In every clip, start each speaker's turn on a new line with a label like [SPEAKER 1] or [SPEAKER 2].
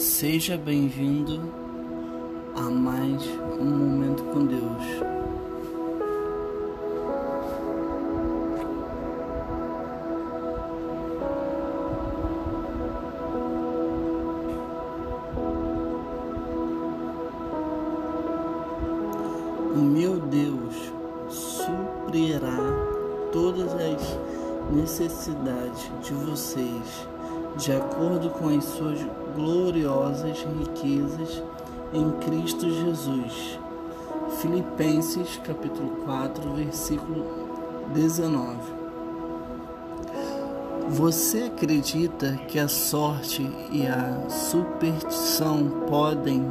[SPEAKER 1] Seja bem-vindo a mais um momento com Deus. O meu Deus suprirá todas as necessidades de vocês, de acordo com as suas gloriosas riquezas em Cristo Jesus. Filipenses capítulo 4, versículo 19. Você acredita que a sorte e a superstição podem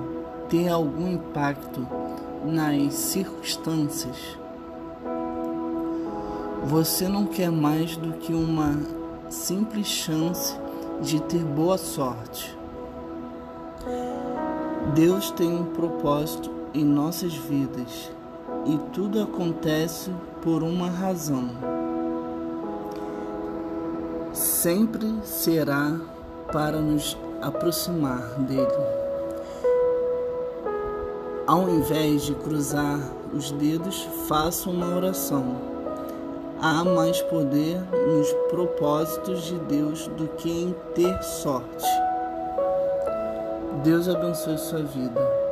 [SPEAKER 1] ter algum impacto nas circunstâncias? Você não quer mais do que uma simples chance de ter boa sorte. Deus tem um propósito em nossas vidas e tudo acontece por uma razão. Sempre será para nos aproximar dele. Ao invés de cruzar os dedos, faça uma oração há mais poder nos propósitos de Deus do que em ter sorte. Deus abençoe sua vida.